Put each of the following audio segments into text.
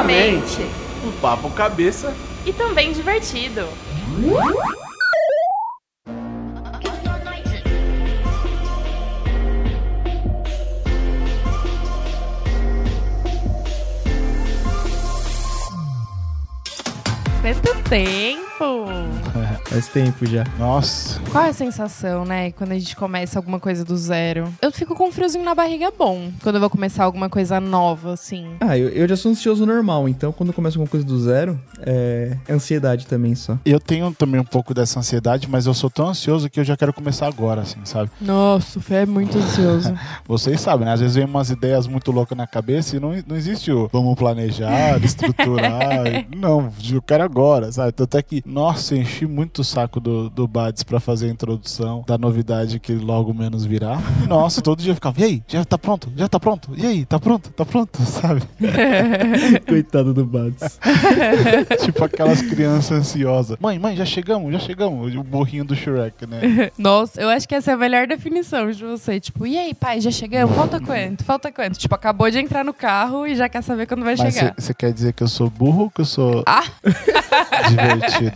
Novamente, Um papo cabeça. e também divertido. Quanto tempo! Faz tempo já. Nossa, Qual é a sensação, né, quando a gente começa alguma coisa do zero? Eu fico com um friozinho na barriga bom, quando eu vou começar alguma coisa nova, assim. Ah, eu, eu já sou ansioso normal, então quando eu começo alguma coisa do zero, é ansiedade também só. eu tenho também um pouco dessa ansiedade, mas eu sou tão ansioso que eu já quero começar agora, assim, sabe? Nossa, o Fê é muito ansioso. Vocês sabem, né? Às vezes vem umas ideias muito loucas na cabeça e não, não existe o vamos planejar, estruturar. não, eu quero agora, sabe? Tanto é que, nossa, enchi muito o saco do, do Bades pra fazer a introdução da novidade que logo menos virá. Nossa, todo dia eu ficava, e aí, já tá pronto? Já tá pronto? E aí, tá pronto? Tá pronto? Sabe? Coitado do Bads. tipo aquelas crianças ansiosas. Mãe, mãe, já chegamos, já chegamos. O burrinho do Shrek, né? Nossa, eu acho que essa é a melhor definição de você. Tipo, e aí, pai, já chegamos? Falta quanto? Falta quanto? Tipo, acabou de entrar no carro e já quer saber quando vai Mas chegar. você quer dizer que eu sou burro ou que eu sou Ah! divertido?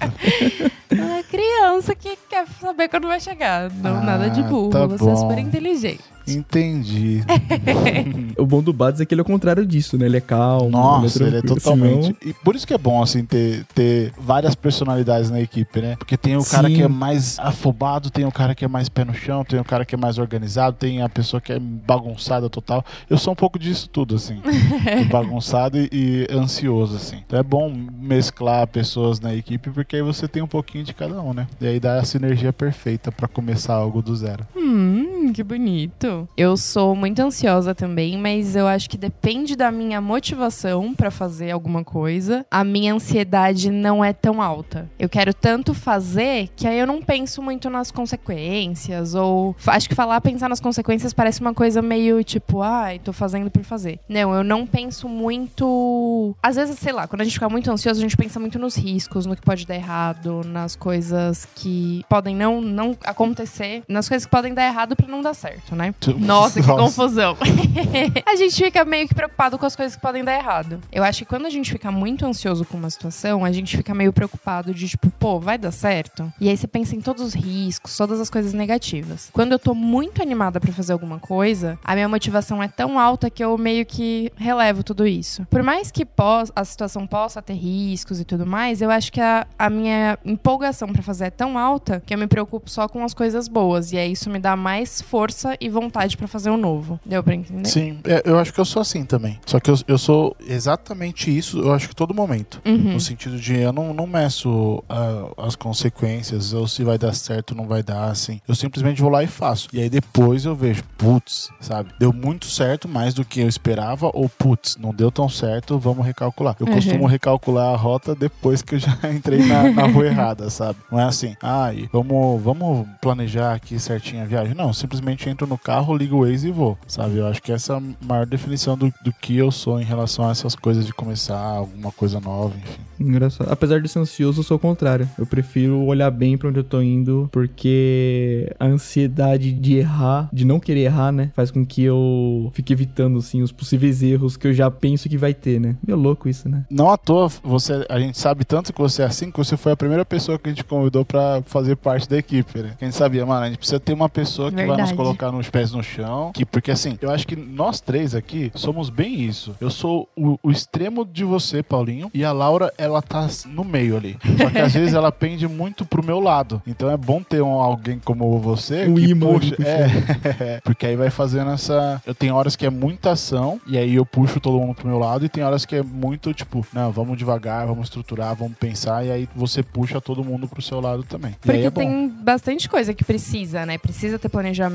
É criança que quer saber quando vai chegar. Não, Ah, nada de burro. tá você é bom. super inteligente. Entendi. O bom do Bads é que ele é o contrário disso, né? Ele é calmo. Nossa, ele é tranquilo, totalmente. senão- E por isso que é bom, assim, ter, ter várias personalidades na equipe, né? Porque tem o cara Sim. que é mais afobado, tem o cara que é mais pé no chão, tem o cara que é mais organizado, tem a pessoa que é bagunçada total. Eu sou um pouco disso tudo, assim. bagunçado e, e ansioso, assim. Então é bom mesclar pessoas na equipe, porque aí você tem um pouquinho de cada um, né? E aí dá a sinergia perfeita pra começar algo do zero. Hum, que bonito. Eu sou muito ansiosa também, mas eu acho que depende da minha motivação pra fazer alguma coisa. A minha ansiedade não é tão alta. Eu quero tanto fazer que aí eu não penso muito nas consequências ou acho que falar pensar nas consequências parece uma coisa meio tipo, ai, tô fazendo por fazer. Não, eu não penso muito. Às vezes, sei lá, quando a gente fica muito ansioso, a gente pensa muito nos riscos, no que pode dar errado, nas coisas que podem não, não acontecer, nas coisas que podem dar errado pra não dar certo, né? Nossa, que confusão. a gente fica meio que preocupado com as coisas que podem dar errado. Eu acho que quando a gente fica muito ansioso com uma situação, a gente fica meio preocupado de tipo, pô, vai dar certo? E aí você pensa em todos os riscos, todas as coisas negativas. Quando eu tô muito animada pra fazer alguma coisa, a minha motivação é tão alta que eu meio que relevo tudo isso. Por mais que a situação possa ter riscos e tudo mais, eu acho que a, a minha empolgação pra fazer é tão alta que eu me preocupo só com as coisas boas. E aí isso me dá mais força e vontade pra fazer o novo. Deu pra entender? Sim, é, eu acho que eu sou assim também. Só que eu, eu sou exatamente isso, eu acho que todo momento. Uhum. No sentido de eu não, não meço ah, as consequências, ou se vai dar certo ou não vai dar, assim. Eu simplesmente vou lá e faço. E aí depois eu vejo, putz, sabe? Deu muito certo, mais do que eu esperava, ou putz, não deu tão certo, vamos recalcular. Eu Uhum. costumo recalcular a rota depois que eu já entrei na, na rua errada, sabe? Não é assim, ai, vamos, vamos planejar aqui certinho a viagem. Não, simplesmente entro no carro, ligo o Waze e vou, sabe? Eu acho que essa é a maior definição do, do que eu sou em relação a essas coisas de começar alguma coisa nova, enfim. Engraçado. Apesar de ser ansioso, eu sou o contrário. Eu prefiro olhar bem pra onde eu tô indo, porque a ansiedade de errar, de não querer errar, né, faz com que eu fique evitando, assim, os possíveis erros que eu já penso que vai ter, né? Meio louco isso, né? Não à toa, você, a gente sabe tanto que você é assim, que você foi a primeira pessoa que a gente convidou pra fazer parte da equipe, né? Que a gente sabia, mano, a gente precisa ter uma pessoa que vai colocar nos pés no chão. Que, porque assim, eu acho que nós três aqui somos bem isso. Eu sou o, o extremo de você, Paulinho, e a Laura, ela tá no meio ali. Só que às vezes ela pende muito pro meu lado. Então é bom ter um, alguém como você Um que imã puxa. É, porque aí vai fazendo essa. Eu tenho horas que é muita ação, e aí eu puxo todo mundo pro meu lado, e tem horas que é muito tipo, não, vamos devagar, vamos estruturar, vamos pensar, e aí você puxa todo mundo pro seu lado também. Porque é tem bastante coisa que precisa, né? Precisa ter planejamento.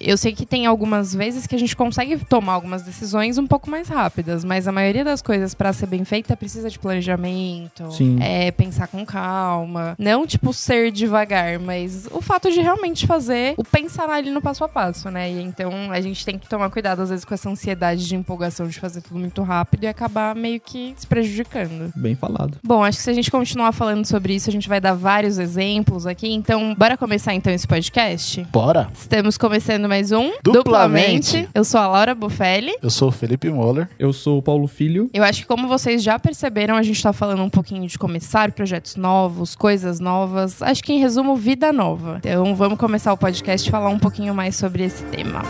Eu sei que tem algumas vezes que a gente consegue tomar algumas decisões um pouco mais rápidas, mas a maioria das coisas pra ser bem feita precisa de planejamento. Sim. É pensar com calma. Não, tipo, ser devagar, mas o fato de realmente fazer o pensar ali no passo a passo, né? E então a gente tem que tomar cuidado, às vezes, com essa ansiedade de empolgação de fazer tudo muito rápido e acabar meio que se prejudicando. Bem falado. Bom, acho que se a gente continuar falando sobre isso, a gente vai dar vários exemplos aqui. Então, bora começar então esse podcast? Bora? Estamos Estamos começando mais um Duplamente. Eu sou a Laura Bufelli. Eu sou o Felipe Moller. Eu sou o Paulo Filho. Eu acho que como vocês já perceberam, a gente tá falando um pouquinho de começar projetos novos, coisas novas. Acho que em resumo, vida nova. Então vamos começar o podcast e falar um pouquinho mais sobre esse tema.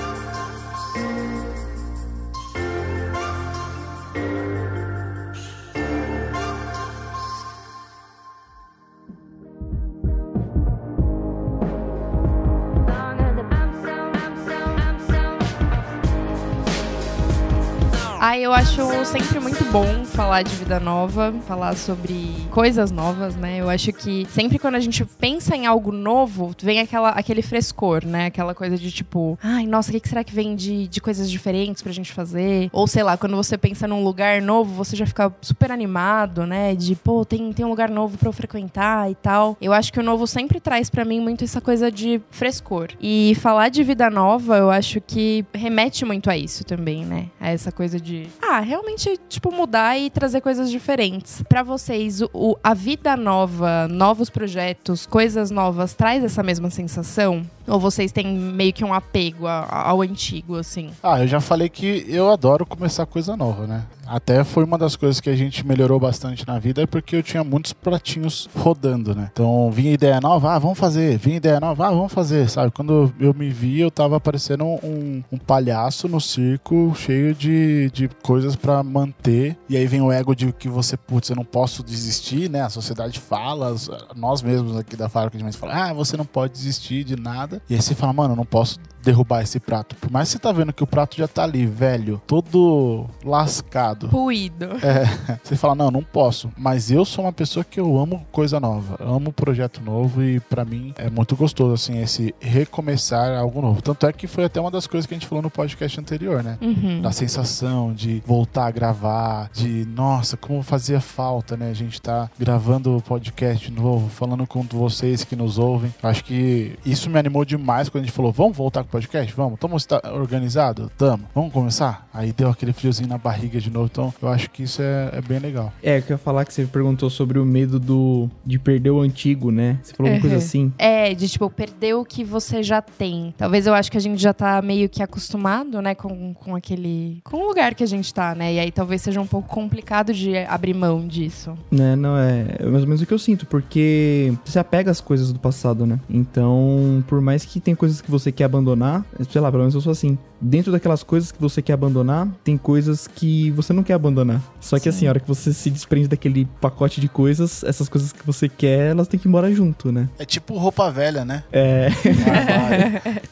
Ah, eu acho sempre muito bom falar de vida nova, falar sobre coisas novas, né? Eu acho que sempre quando a gente pensa em algo novo, vem aquela, aquele frescor, né? Aquela coisa de tipo, ai, nossa, o que, será que vem de, de coisas diferentes pra gente fazer? Ou sei lá, quando você pensa num lugar novo, você já fica super animado, né? De, pô, tem, tem um lugar novo pra eu frequentar e tal. Eu acho que o novo sempre traz pra mim muito essa coisa de frescor. E falar de vida nova, eu acho que remete muito a isso também, né? A essa coisa de ah, realmente, tipo, mudar e trazer coisas diferentes. Para vocês, o, a vida nova, novos projetos, coisas novas, traz essa mesma sensação? Ou vocês têm meio que um apego ao antigo, assim? Ah, eu já falei que eu adoro começar coisa nova, né? Até foi uma das coisas que a gente melhorou bastante na vida, é porque eu tinha muitos pratinhos rodando, né? Então vinha ideia nova, ah, vamos fazer. Vinha ideia nova, ah, vamos fazer, sabe? Quando eu me vi, eu tava parecendo um, um palhaço no circo, cheio de, de coisas para manter. E aí vem o ego de que você, putz, eu não posso desistir, né? A sociedade fala, nós mesmos aqui da fábrica de mente falam, ah, você não pode desistir de nada. E aí você fala, mano, eu não posso derrubar esse prato. Por mais que você tá vendo que o prato já tá ali, velho, todo lascado. Ruído. É, você fala, não, não posso. Mas eu sou uma pessoa que eu amo coisa nova. amo projeto novo e para mim é muito gostoso, assim, esse recomeçar algo novo. Tanto é que foi até uma das coisas que a gente falou no podcast anterior, né? Uhum. Da sensação de voltar a gravar, de, nossa, como fazia falta, né? A gente tá gravando o podcast novo, falando com vocês que nos ouvem. Acho que isso me animou demais quando a gente falou, vamos voltar com o podcast? Vamos. Estamos organizado? Tamo. Vamos começar? Aí deu aquele friozinho na barriga de novo. Então, eu acho que isso é, é bem legal. É, eu queria falar que você perguntou sobre o medo do de perder o antigo, né? Você falou uhum. uma coisa assim. É, de tipo, perder o que você já tem. Talvez eu acho que a gente já tá meio que acostumado, né, com, com aquele. com o lugar que a gente tá, né? E aí talvez seja um pouco complicado de abrir mão disso. Né, não é. É mais ou menos o que eu sinto, porque você apega às coisas do passado, né? Então, por mais que tem coisas que você quer abandonar, sei lá, pelo menos eu sou assim. Dentro daquelas coisas que você quer abandonar, tem coisas que você não quer abandonar. Só que Sim. assim, a hora que você se desprende daquele pacote de coisas, essas coisas que você quer, elas têm que ir embora junto, né? É tipo roupa velha, né? É.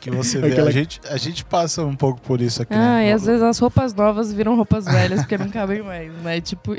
que você vê. Aquela... A, gente, a gente passa um pouco por isso aqui. Né? Ah, né? e às vezes as roupas novas viram roupas velhas porque não cabem mais, né? Tipo.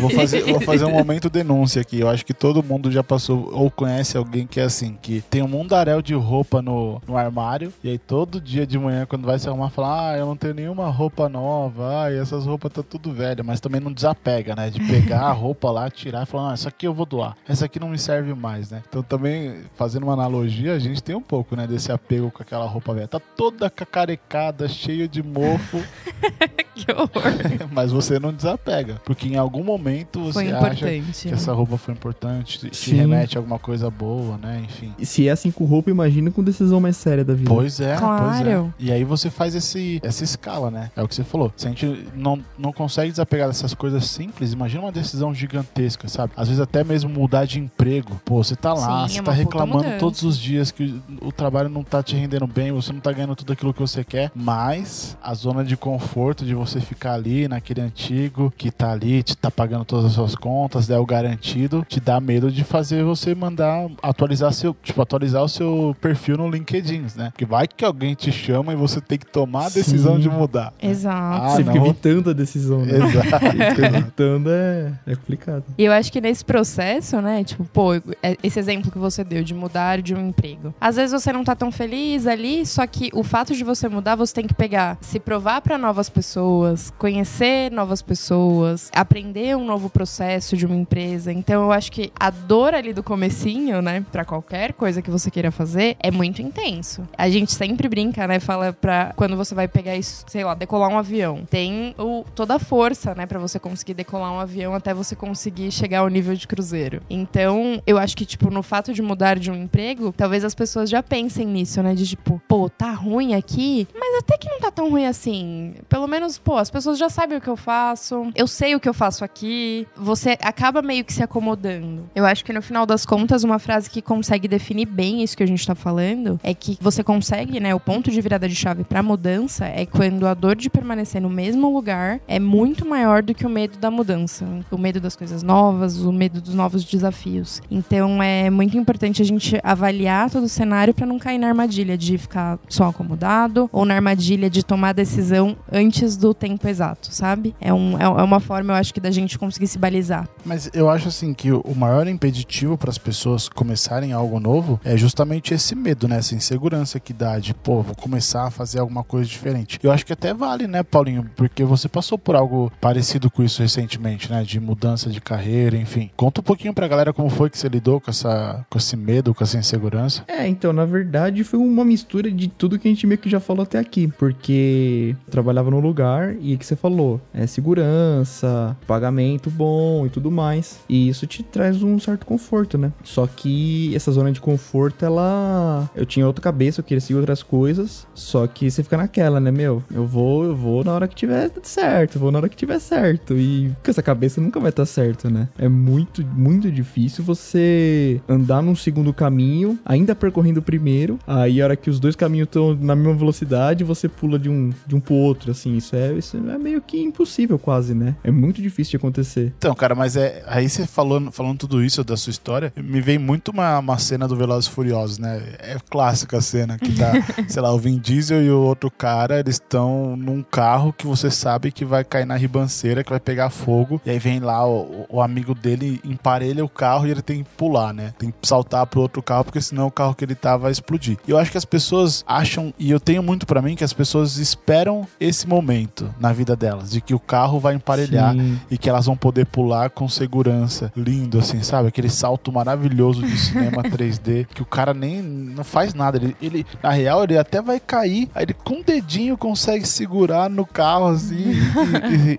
vou, fazer, vou fazer um momento denúncia aqui. Eu acho que todo mundo já passou ou conhece alguém que é assim, que tem um mundaréu de roupa no, no armário, e aí todo dia de manhã, quando vai se arrumar, fala: Ah, eu não tenho nenhuma roupa nova, ah, essas roupas tá tudo velha, mas também não desapega, né? De pegar a roupa lá, tirar e falar: Ah, essa aqui eu vou doar, essa aqui não me serve mais, né? Então também, fazendo uma analogia, a gente tem um pouco, né, desse apego com aquela roupa velha. Tá toda cacarecada, cheia de mofo. que horror. mas você não desapega, porque em algum momento você acha que essa roupa foi importante, te remete a alguma coisa boa, né? Enfim. Se é assim com roupa, imagina com decisão mais séria da vida. Pois é, claro. pois é. E aí você faz esse, essa escala, né? É o que você falou. Se a gente não, não consegue desapegar dessas coisas simples, imagina uma decisão gigantesca, sabe? Às vezes até mesmo mudar de emprego. Pô, você tá lá, Sim, você é tá reclamando todos os dias que o trabalho não tá te rendendo bem, você não tá ganhando tudo aquilo que você quer, mas a zona de conforto de você ficar ali naquele antigo que tá ali, te tá pagando todas as suas contas, é o garantido, te dá medo de fazer você mandar atualizar seu, tipo, atualizar o seu perfil no LinkedIn, né? Que vai que alguém te chama e você tem que tomar a decisão Sim. de mudar. Exato. Ah, você não. fica evitando a decisão, né? Exato. evitando é, é complicado. E eu acho que nesse processo, né? Tipo, pô, é, esse exemplo que você deu de mudar de um emprego. Às vezes você não tá tão feliz ali, só que o fato de você mudar, você tem que pegar, se provar para novas pessoas pessoas, conhecer novas pessoas, aprender um novo processo de uma empresa. Então eu acho que a dor ali do comecinho, né, para qualquer coisa que você queira fazer, é muito intenso. A gente sempre brinca, né, fala pra quando você vai pegar isso, sei lá, decolar um avião. Tem o, toda a força, né, para você conseguir decolar um avião até você conseguir chegar ao nível de cruzeiro. Então, eu acho que tipo no fato de mudar de um emprego, talvez as pessoas já pensem nisso, né, de tipo, pô, tá ruim aqui, mas até que não tá tão ruim assim. Pelo menos, pô, as pessoas já sabem o que eu faço, eu sei o que eu faço aqui. Você acaba meio que se acomodando. Eu acho que no final das contas, uma frase que consegue definir bem isso que a gente tá falando é que você consegue, né, o ponto de virada de chave para mudança é quando a dor de permanecer no mesmo lugar é muito maior do que o medo da mudança, o medo das coisas novas, o medo dos novos desafios. Então é muito importante a gente avaliar todo o cenário para não cair na armadilha de ficar só acomodado ou na armadilha de tomar decisão antes do tempo exato, sabe? É, um, é, é uma forma, eu acho que, da gente conseguir se balizar. Mas eu acho assim que o maior impeditivo para as pessoas começarem algo novo é justamente esse medo, né? Essa insegurança que dá de, pô, vou começar a fazer alguma coisa diferente. Eu acho que até vale, né, Paulinho? Porque você passou por algo parecido com isso recentemente, né? De mudança de carreira, enfim. Conta um pouquinho pra galera como foi que você lidou com, essa, com esse medo, com essa insegurança. É, então, na verdade, foi uma mistura de tudo que a gente meio que já falou até aqui. Porque eu trabalhava no lugar e que você falou, é segurança, pagamento bom e tudo mais. E isso te traz um certo conforto, né? Só que essa zona de conforto, ela. Eu tinha outra cabeça, eu queria seguir outras coisas. Só que você fica naquela, né, meu? Eu vou, eu vou na hora que tiver certo, vou na hora que tiver certo. E com essa cabeça nunca vai estar certo, né? É muito, muito difícil você andar num segundo caminho, ainda percorrendo o primeiro. Aí a hora que os dois caminhos estão na mesma velocidade, você pula de um, de um pro outro, assim. Isso é, isso é meio que impossível, quase, né? É muito difícil de acontecer. Então, cara, mas é. Aí você falando, falando tudo isso da sua história, me vem muito uma, uma cena do Velozes Furiosos, né? É clássica a cena que tá, sei lá, o Vin Diesel e o outro cara, eles estão num carro que você sabe que vai cair na ribanceira, que vai pegar fogo. E aí vem lá o, o amigo dele, emparelha o carro e ele tem que pular, né? Tem que saltar pro outro carro, porque senão o carro que ele tá vai explodir. E eu acho que as pessoas acham, e eu tenho muito para mim, que as pessoas esperam esse momento na vida delas, de que o carro vai emparelhar Sim. e que elas vão poder pular com segurança. Lindo, assim, sabe? Aquele salto maravilhoso de cinema 3D, que o cara nem não faz nada. Ele, ele na real, ele até vai cair, aí ele com o dedinho consegue segurar no carro, assim,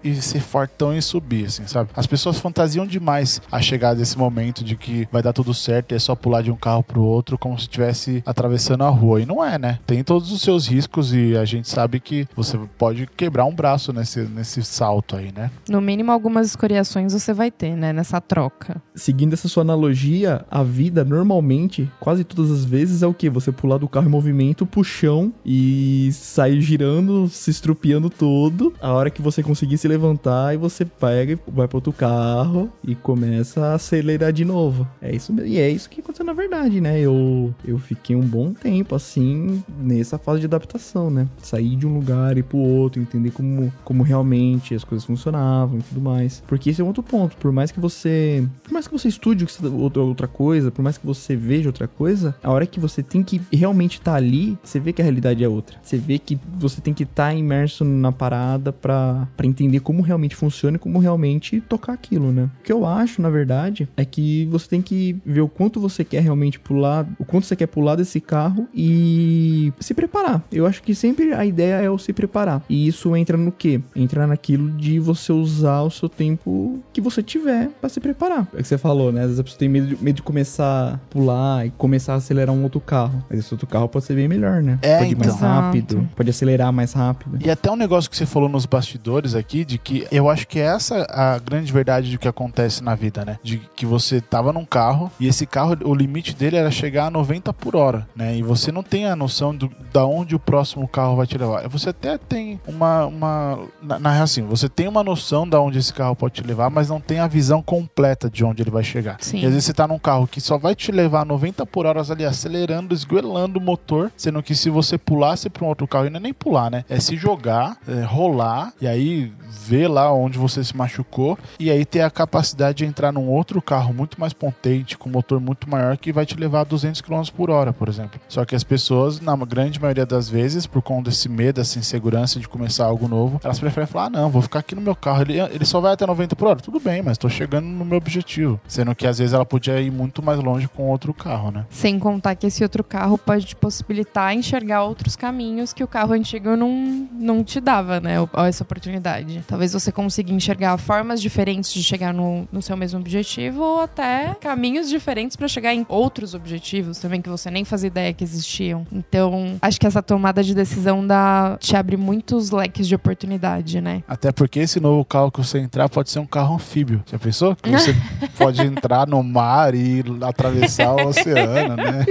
e, e, e, ser fortão e subir, assim, sabe? As pessoas fantasiam demais a chegar desse momento de que vai dar tudo certo e é só pular de um carro pro outro como se estivesse atravessando a rua. E não é, né? Tem todos os seus riscos e a gente sabe que você pode quebrar um braço nesse, nesse salto aí, né? No mínimo, algumas escoriações você vai ter, né? Nessa troca. Seguindo essa sua analogia, a vida normalmente, quase todas as vezes, é o que? Você pular do carro em movimento pro chão e sair girando, se estrupiando todo. A hora que você conseguir se levantar e você pega e vai pro outro carro e começa a acelerar de novo. É isso mesmo. E é isso que aconteceu na verdade, né? Eu, eu fiquei um bom tempo assim nessa fase de adaptação, né? Sair de um lugar e pro outro, entender como, como realmente as coisas funcionavam e tudo mais. Porque esse é outro ponto. Por mais que você. Por mais que você estude outra, outra coisa, por mais que você veja outra coisa, a hora que você tem que realmente estar tá ali, você vê que a realidade é outra. Você vê que você tem que estar tá imerso na parada para entender como realmente funciona e como realmente tocar aquilo, né? O que eu acho, na verdade, é que você tem que ver o quanto você quer realmente pular, o quanto você quer pular desse carro e se preparar. Eu acho que sempre a ideia é o se preparar. E isso entra no quê? Entra naquilo de você usar o seu tempo que você tiver para se preparar. É que você falou, né? Às vezes a pessoa tem medo de, medo de começar a pular e começar a acelerar um outro carro. Mas esse outro carro pode ser bem melhor, né? É, pode ir mais então. rápido, pode acelerar mais rápido. E até um negócio que você falou nos bastidores aqui, de que eu acho que é essa a grande verdade do que acontece na vida, né? De que você tava num carro e esse carro, o limite dele era chegar a 90 por hora, né? E você não tem a noção do, da onde o próximo carro vai te levar. Você até tem uma. Uma na, na assim, você tem uma noção da onde esse carro pode te levar, mas não tem a visão completa de onde ele vai chegar. Sim. E às vezes você tá num carro que só vai te levar 90 por hora ali acelerando, esguelando o motor, sendo que se você pulasse para um outro carro, e não é nem pular, né? É se jogar, é, rolar e aí ver lá onde você se machucou e aí ter a capacidade de entrar num outro carro muito mais potente, com motor muito maior, que vai te levar a 200 km por hora, por exemplo. Só que as pessoas, na grande maioria das vezes, por conta desse medo, dessa insegurança de começar algo novo, elas preferem falar: ah, não, vou ficar aqui no meu carro. Ele, ele só vai até 90 por hora. Tudo bem, mas tô chegando no meu objetivo. Sendo que às vezes ela podia ir muito mais longe com outro carro, né? Sem contar que esse outro carro pode te possibilitar enxergar outros caminhos que o carro antigo não, não te dava, né? Essa oportunidade. Talvez você consiga enxergar formas diferentes de chegar no, no seu mesmo objetivo ou até caminhos diferentes para chegar em outros objetivos também que você nem fazia ideia que existiam. Então, acho que essa tomada de decisão dá, te abre muitos leques de oportunidade, né? Até porque esse novo carro que você entrar pode ser um carro anfíbio. Já pensou? Que você pode entrar no mar e atravessar o oceano, né?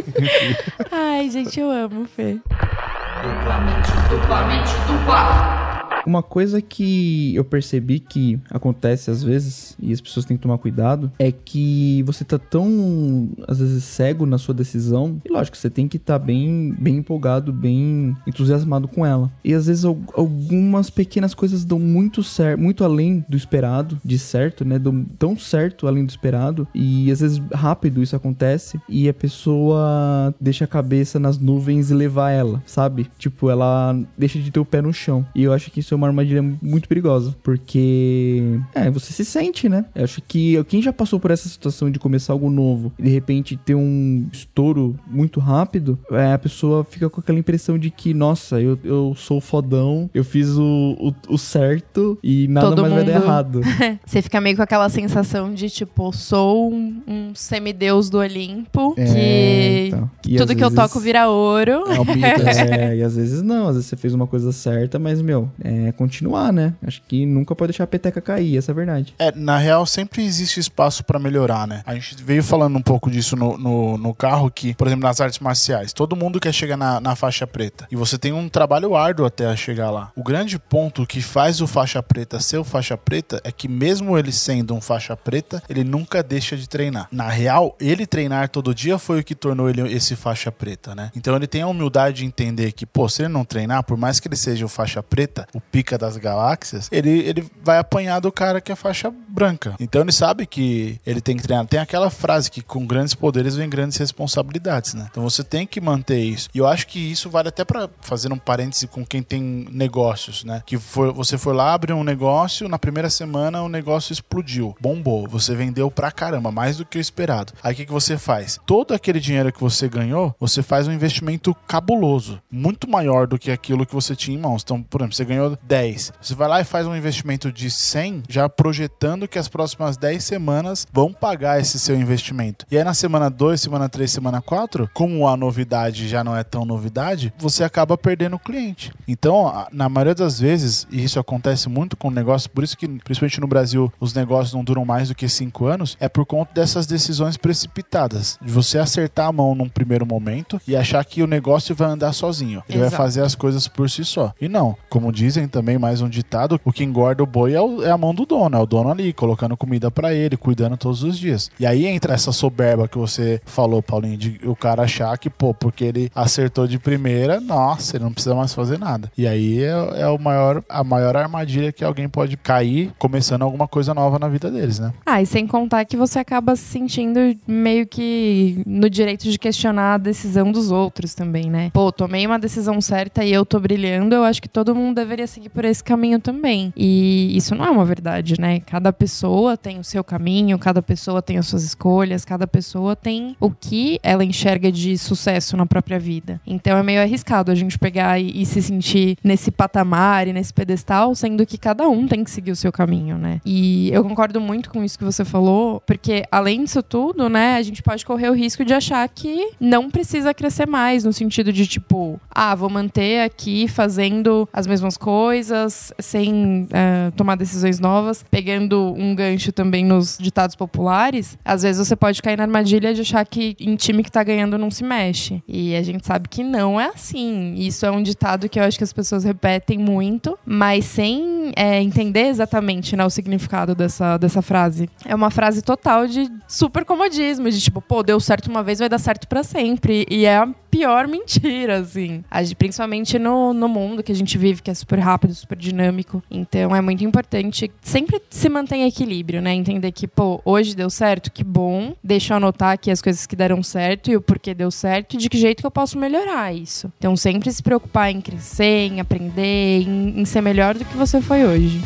Ai, gente, eu amo, Fê. Duplamente, duplamente, dupla. Uma coisa que eu percebi que acontece às vezes, e as pessoas têm que tomar cuidado, é que você tá tão, às vezes, cego na sua decisão. E lógico, você tem que estar tá bem, bem empolgado, bem entusiasmado com ela. E às vezes algumas pequenas coisas dão muito certo, muito além do esperado, de certo, né? Dão tão certo além do esperado. E às vezes rápido isso acontece. E a pessoa deixa a cabeça nas nuvens e levar ela, sabe? Tipo, ela deixa de ter o pé no chão. E eu acho que isso é uma armadilha muito perigosa, porque é, você se sente, né? Eu acho que quem já passou por essa situação de começar algo novo e de repente ter um estouro muito rápido, é, a pessoa fica com aquela impressão de que, nossa, eu, eu sou fodão, eu fiz o, o, o certo e nada Todo mais mundo... vai dar errado. você fica meio com aquela sensação de tipo, sou um, um semideus do Olimpo, é, que então. tudo que vezes... eu toco vira ouro. É, é, e às vezes não, às vezes você fez uma coisa certa, mas, meu, é, é, continuar, né? Acho que nunca pode deixar a peteca cair, essa é a verdade. É, na real, sempre existe espaço para melhorar, né? A gente veio falando um pouco disso no, no, no, carro, que, por exemplo, nas artes marciais, todo mundo quer chegar na, na faixa preta. E você tem um trabalho árduo até chegar lá. O grande ponto que faz o faixa preta ser o faixa preta é que, mesmo ele sendo um faixa preta, ele nunca deixa de treinar. Na real, ele treinar todo dia foi o que tornou ele esse faixa preta, né? Então ele tem a humildade de entender que, pô, se ele não treinar, por mais que ele seja o faixa preta, o pica das galáxias, ele, ele vai apanhar do cara que é faixa branca. Então ele sabe que ele tem que treinar. Tem aquela frase que com grandes poderes vem grandes responsabilidades, né? Então você tem que manter isso. E eu acho que isso vale até para fazer um parêntese com quem tem negócios, né? Que foi, você foi lá, abriu um negócio, na primeira semana o negócio explodiu, bombou. Você vendeu pra caramba, mais do que o esperado. Aí o que, que você faz? Todo aquele dinheiro que você ganhou, você faz um investimento cabuloso, muito maior do que aquilo que você tinha em mãos. Então, por exemplo, você ganhou 10. Você vai lá e faz um investimento de 100, já projetando que as próximas 10 semanas vão pagar esse seu investimento. E aí na semana 2, semana 3, semana 4, como a novidade já não é tão novidade, você acaba perdendo o cliente. Então, na maioria das vezes, e isso acontece muito com negócios, por isso que principalmente no Brasil os negócios não duram mais do que 5 anos, é por conta dessas decisões precipitadas. De você acertar a mão num primeiro momento e achar que o negócio vai andar sozinho. Ele Exato. vai fazer as coisas por si só. E não, como dizem também mais um ditado, o que engorda o boi é, o, é a mão do dono, é o dono ali, colocando comida para ele, cuidando todos os dias. E aí entra essa soberba que você falou, Paulinho, de o cara achar que, pô, porque ele acertou de primeira, nossa, ele não precisa mais fazer nada. E aí é, é o maior, a maior armadilha que alguém pode cair começando alguma coisa nova na vida deles, né? Ah, e sem contar que você acaba se sentindo meio que no direito de questionar a decisão dos outros também, né? Pô, tomei uma decisão certa e eu tô brilhando, eu acho que todo mundo deveria seguir por esse caminho também. E isso não é uma verdade, né? Cada pessoa tem o seu caminho, cada pessoa tem as suas escolhas, cada pessoa tem o que ela enxerga de sucesso na própria vida. Então é meio arriscado a gente pegar e, e se sentir nesse patamar e nesse pedestal, sendo que cada um tem que seguir o seu caminho, né? E eu concordo muito com isso que você falou, porque além disso tudo, né, a gente pode correr o risco de achar que não precisa crescer mais, no sentido de tipo, ah, vou manter aqui fazendo as mesmas coisas, sem uh, tomar decisões novas, pegando um gancho também nos ditados populares, às vezes você pode cair na armadilha de achar que em time que tá ganhando não se mexe. E a gente sabe que não é assim. Isso é um ditado que eu acho que as pessoas repetem muito, mas sem é, entender exatamente né, o significado dessa, dessa frase. É uma frase total de super comodismo, de tipo, pô, deu certo uma vez, vai dar certo para sempre. E é a pior mentira, assim. Principalmente no, no mundo que a gente vive, que é super rápido, super dinâmico. Então é muito importante sempre se manter em equilíbrio, né? Entender que, pô, hoje deu certo, que bom. Deixa eu anotar aqui as coisas que deram certo e o porquê deu certo e de que jeito que eu posso melhorar isso. Então sempre se preocupar em crescer, em aprender, em, em ser melhor do que você foi hoje.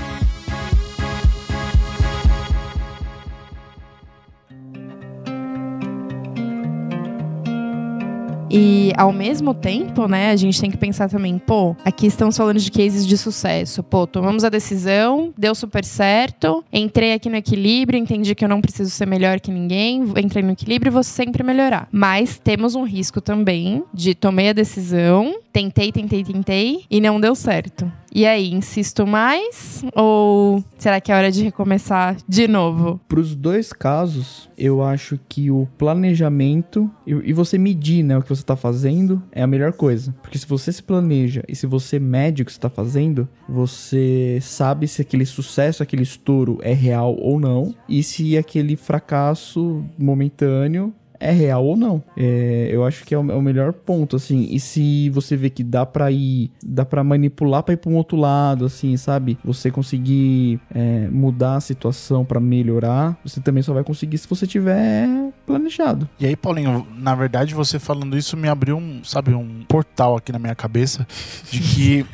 E ao mesmo tempo, né, a gente tem que pensar também, pô, aqui estamos falando de cases de sucesso. Pô, tomamos a decisão, deu super certo, entrei aqui no equilíbrio, entendi que eu não preciso ser melhor que ninguém, entrei no equilíbrio e vou sempre melhorar. Mas temos um risco também de tomei a decisão, tentei, tentei, tentei e não deu certo. E aí, insisto mais? Ou será que é hora de recomeçar de novo? Para os dois casos, eu acho que o planejamento e, você medir né, o que você está fazendo é a melhor coisa. Porque se você se planeja e se você mede o que você está fazendo, você sabe se aquele sucesso, aquele estouro é real ou não. E se aquele fracasso momentâneo é real ou não. É, eu acho que é o, é o, melhor ponto, assim. E se você vê que dá pra ir, dá pra manipular pra ir pra um outro lado, assim, sabe? Você conseguir é, mudar a situação para melhorar, você também só vai conseguir se você tiver planejado. E aí, Paulinho, na verdade, você falando isso me abriu um, sabe, um portal aqui na minha cabeça de que.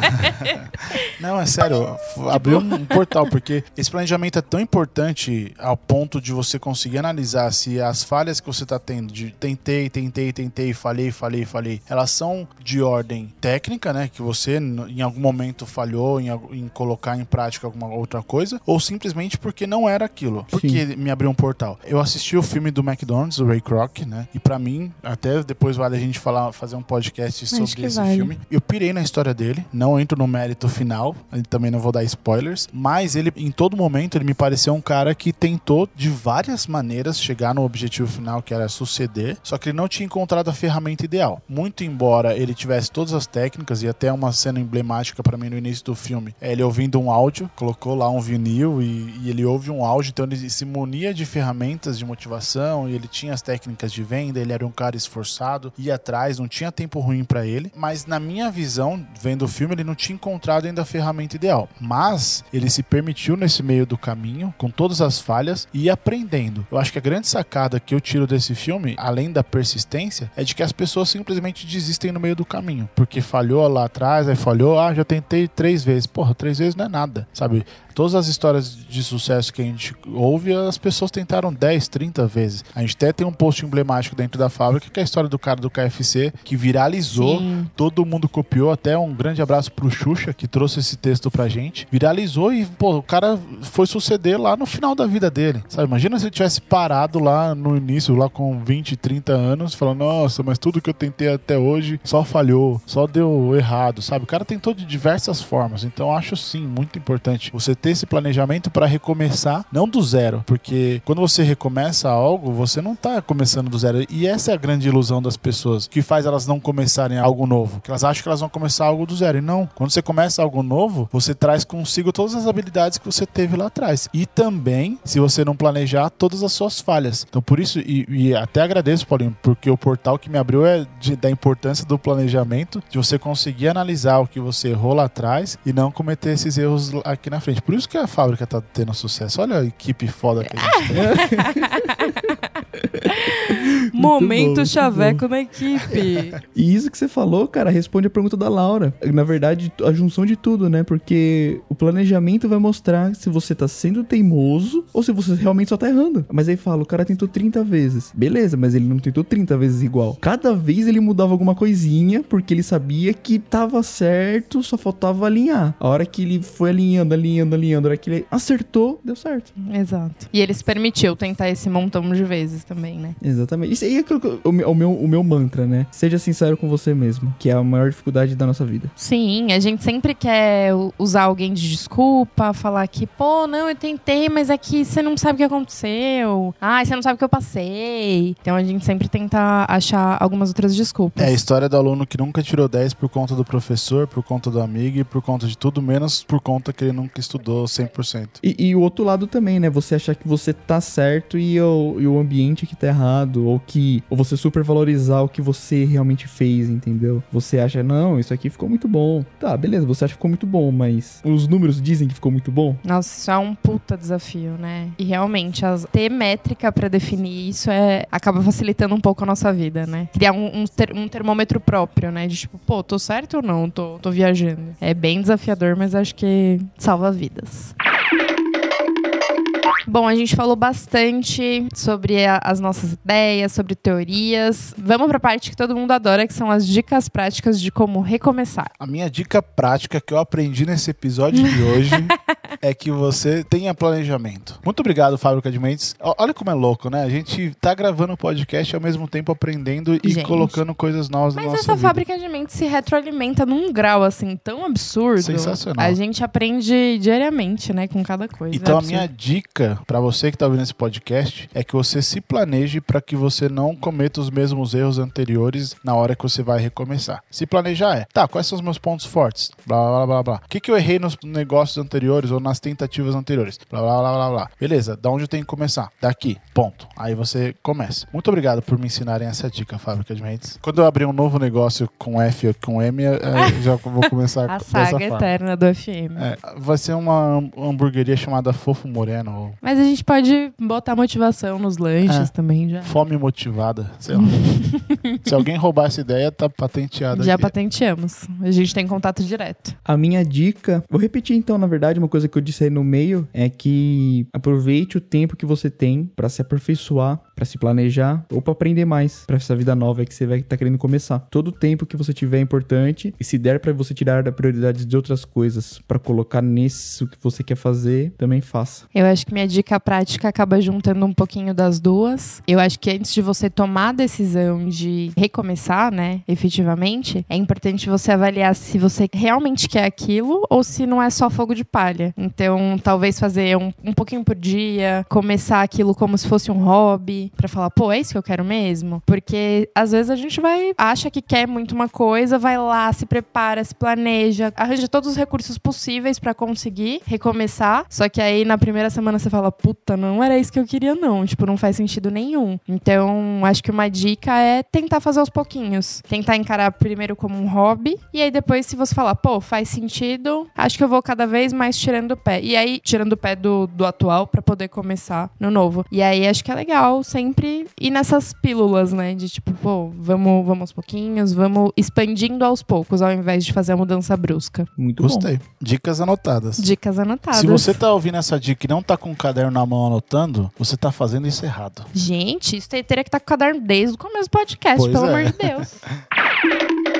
Não, é sério, abriu um portal, porque esse planejamento é tão importante ao ponto de você conseguir analisar se as falhas que você está tendo, de tentei, tentei, tentei, falhei, falhei, falhei, elas são de ordem técnica, né? Que você em algum momento falhou em, em colocar em prática alguma outra coisa, ou simplesmente porque não era aquilo. Porque me abriu um portal. Eu assisti o filme do McDonald's, o Ray Kroc, né? E para mim, até depois vale a gente falar, fazer um podcast sobre esse vale. filme. Eu pirei na história dele, não entro no mérito final, também não vou dar spoilers, mas ele, em todo momento, ele me pareceu um cara que tentou de várias maneiras chegar no objetivo final, que era suceder, só que ele não tinha encontrado a ferramenta ideal. Muito embora ele tivesse todas as técnicas, e até uma cena emblemática para mim no início do filme, é ele ouvindo um áudio, colocou lá um vinil e, e ele ouve um áudio, então ele se munia de ferramentas de motivação, e ele tinha as técnicas de venda, ele era um cara esforçado, ia atrás, não tinha tempo ruim para ele, mas na minha visão, vendo o filme, ele não tinha encontrado ainda a ferramenta ideal. Mas ele se permitiu nesse meio do caminho, com todas as falhas, e aprendendo. Eu acho que a grande sacada que eu tiro desse filme, além da persistência, é de que as pessoas simplesmente desistem no meio do caminho. Porque falhou lá atrás, aí falhou, ah, já tentei três vezes. Porra, três vezes não é nada, sabe? Todas as histórias de sucesso que a gente ouve, as pessoas tentaram 10, 30 vezes. A gente até tem um post emblemático dentro da fábrica, que é a história do cara do KFC, que viralizou, Sim. todo mundo copiou, até um grande abraço pro Xuxa, que trouxe esse texto pra gente. Viralizou e, pô, o cara foi suceder lá no final da vida dele. Sabe, imagina se ele tivesse parado lá no início, lá com 20, 30 anos, falando, nossa, mas tudo que eu tentei até hoje só falhou, só deu errado, sabe? O cara tentou de diversas formas. Então, acho sim muito importante você ter esse planejamento para recomeçar, não do zero, porque quando você recomeça algo, você não tá começando do zero. E essa é a grande ilusão das pessoas, que faz elas não começarem algo novo, que elas acham que elas vão começar algo do zero. E não, quando você começa algo novo, você traz consigo todas as habilidades que você teve lá atrás. E também, se você não planejar, todas as suas falhas. Então, por isso, e, e até agradeço, Paulinho, porque o portal que me abriu é de, da importância do planejamento, de você conseguir analisar o que você errou lá atrás e não cometer esses erros aqui na frente. Por isso que a fábrica tá tendo sucesso. Olha a equipe foda que a gente tem. Momento bom, chaveco na equipe. E isso que você falou, cara, responde a pergunta da Laura. Na verdade, a junção de tudo, né? Porque planejamento vai mostrar se você tá sendo teimoso ou se você realmente só tá errando. Mas aí fala, o cara tentou 30 vezes. Beleza, mas ele não tentou 30 vezes igual. Cada vez ele mudava alguma coisinha porque ele sabia que tava certo, só faltava alinhar. A hora que ele foi alinhando, alinhando, alinhando, a hora que ele acertou, deu certo. Exato. E ele se permitiu tentar esse montão de vezes também, né? Exatamente. E aí é o, meu, o, meu, o meu mantra, né? Seja sincero com você mesmo, que é a maior dificuldade da nossa vida. Sim, a gente sempre quer usar alguém de desculpa, falar que, pô, não, eu tentei, mas é que você não sabe o que aconteceu. Ah, você não sabe o que eu passei. Então a gente sempre tenta achar algumas outras desculpas. É a história do aluno que nunca tirou 10 por conta do professor, por conta do amigo e por conta de tudo, menos por conta que ele nunca estudou 100%. E, e o outro lado também, né? Você achar que você tá certo e o, e o ambiente que tá errado, ou que ou você supervalorizar o que você realmente fez, entendeu? Você acha, não, isso aqui ficou muito bom. Tá, beleza, você acha que ficou muito bom, mas os números dizem que ficou muito bom? Nossa, isso é um puta desafio, né? E realmente, as- ter métrica pra definir isso é acaba facilitando um pouco a nossa vida, né? Criar um, um ter- um termômetro próprio, né? De tipo, pô, tô certo ou não? Tô, tô viajando. É bem desafiador, mas acho que salva vidas. Bom, a gente falou bastante sobre a- as nossas ideias, sobre teorias. Vamos pra parte que todo mundo adora, que são as dicas práticas de como recomeçar. A minha dica prática que eu aprendi nesse episódio de hoje é que você tenha planejamento. Muito obrigado, Fábrica de Mentes. Olha como é louco, né? A gente tá gravando o podcast e ao mesmo tempo aprendendo e Gente. colocando coisas novas na Mas nossa essa vida. fábrica de mentes se retroalimenta num grau assim tão absurdo. Sensacional. A gente aprende diariamente, né, com cada coisa. Então É a minha dica pra você que tá ouvindo esse podcast é que você se planeje pra que você não cometa os mesmos erros anteriores na hora que você vai recomeçar. Se planejar é, tá, quais são os meus pontos fortes? Blá blá blá blá blá. O que, que eu errei nos negócios anteriores ou nas tentativas anteriores? Blá blá blá blá blá. Beleza, da onde eu tenho que começar? Daqui, ponto. Aí você começa. Muito obrigado por me ensinarem essa dica, Fábrica de Mentes. Quando eu abrir um novo negócio com F ou com M, eu, eu já vou começar A saga eterna do FM. É, vai ser uma ham- hamburgueria chamada Fofo Moreno ou Mas a gente pode botar motivação nos lanches É. também já. Fome Motivada, sei lá. Se alguém roubar essa ideia, tá patenteada Já aqui. patenteamos. A gente tem contato direto. A minha dica, vou repetir então, na verdade, uma coisa que eu disse aí no meio é que aproveite o tempo que você tem pra se aperfeiçoar, pra se planejar ou pra aprender mais pra essa vida nova que você vai estar querendo começar. Todo tempo que você tiver é importante e se der pra você tirar da prioridade de outras coisas pra colocar nisso que você quer fazer, também faça. Eu acho que minha dica prática acaba juntando um pouquinho das duas. Eu acho que antes de você tomar a decisão de recomeçar, né, efetivamente, é importante você avaliar se você realmente quer aquilo ou se não é só fogo de palha. Então, talvez fazer um, um pouquinho por dia, começar aquilo como se fosse um hobby, pra falar, pô, é isso que eu quero mesmo? Porque às vezes a gente vai, acha que quer muito uma coisa, vai lá, se prepara, se planeja, arranja todos os recursos possíveis pra conseguir recomeçar. Só que aí na primeira semana você fala, puta, não era isso que eu queria, não. Tipo, não faz sentido nenhum. Então, acho que uma dica é tentar fazer aos pouquinhos. Tentar encarar primeiro como um hobby. E aí depois, se você falar, pô, faz sentido, acho que eu vou cada vez mais tirando o pé. E aí, tirando o pé do, do atual pra poder começar no novo. E aí acho que é legal sempre ir nessas pílulas, né? De tipo, pô, vamos, vamos aos pouquinhos, vamos expandindo aos poucos, ao invés de fazer a mudança brusca. Muito bom. Gostei. Dicas anotadas. Dicas anotadas. Se você tá ouvindo essa dica e não tá com o caderno na mão anotando, você tá fazendo isso errado. Gente, isso te- teria que estar com o caderno desde o começo do podcast, Pois pelo é. amor de Deus.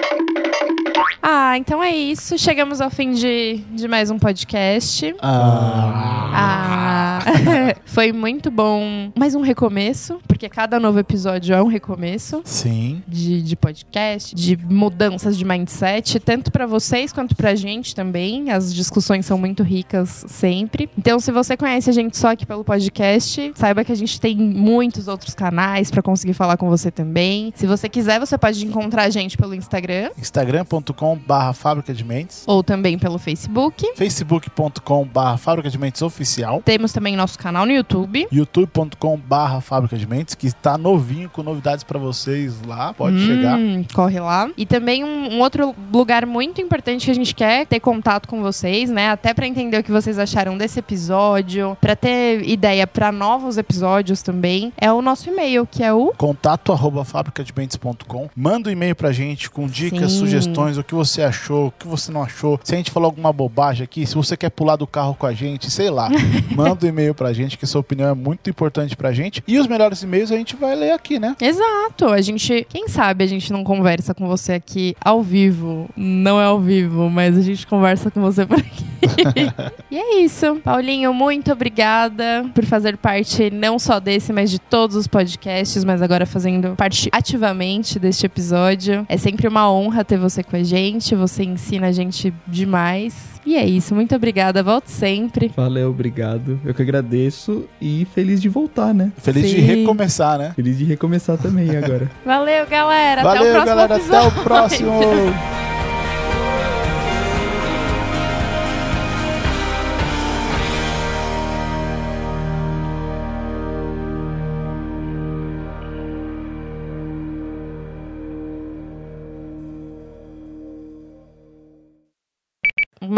Ah, então é isso. Chegamos ao fim de, de mais um podcast. Ah. Ah, foi muito bom. Mais um recomeço, porque cada novo episódio é um recomeço. Sim. De, de podcast, de mudanças de mindset, tanto pra vocês quanto pra gente também. As discussões são muito ricas sempre. Então, se você conhece a gente só aqui pelo podcast, saiba que a gente tem muitos outros canais pra conseguir falar com você também. Se você quiser, você pode encontrar a gente pelo Instagram instagram.com barra fábrica de mentes ou também pelo Facebook. facebook.com barra fábrica de mentes oficial Temos também nosso canal no YouTube. youtube.com barra fábrica de mentes que está novinho com novidades pra vocês lá, pode chegar Hum, Corre lá. E também um, um outro lugar muito importante que a gente quer ter contato com vocês, né? Até pra entender o que vocês acharam desse episódio, pra ter ideia pra novos episódios também, é o nosso e-mail, que é o contato arroba fabricadementes.com manda um e-mail pra gente com dicas, Sim. sugestões, o que você achou, o que você não achou, se a gente falou alguma bobagem aqui, se você quer pular do carro com a gente, sei lá, manda um e-mail pra gente, que sua opinião é muito importante pra gente, e os melhores e-mails a gente vai ler aqui, né? Exato. A gente, quem sabe a gente não conversa com você aqui ao vivo. Não é ao vivo, mas a gente conversa com você por aqui. e é isso. Paulinho, muito obrigada por fazer parte não só desse, mas de todos os podcasts, mas agora fazendo parte ativamente deste episódio. É sempre uma honra ter você com a gente. Você ensina a gente demais. E é isso, muito obrigada. Volte sempre. Valeu, obrigado. Eu que agradeço e feliz de voltar, né? Feliz de Sim. recomeçar, né? Feliz de recomeçar também agora. Valeu, galera. até o Valeu, próximo galera. episódio. Até o próximo.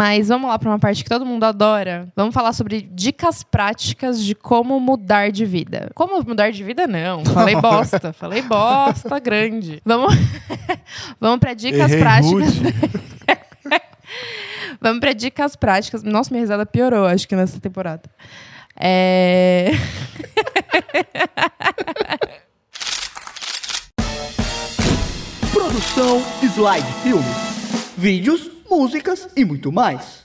Mas vamos lá para uma parte que todo mundo adora. Vamos falar sobre dicas práticas de como mudar de vida. Como mudar de vida, não. Falei bosta. Falei bosta grande. Vamos, vamos para dicas Errei práticas. Vamos para dicas práticas. Nossa, minha risada piorou, acho que nessa temporada. É... Produção Slide Filmes. Vídeos, músicas e muito mais.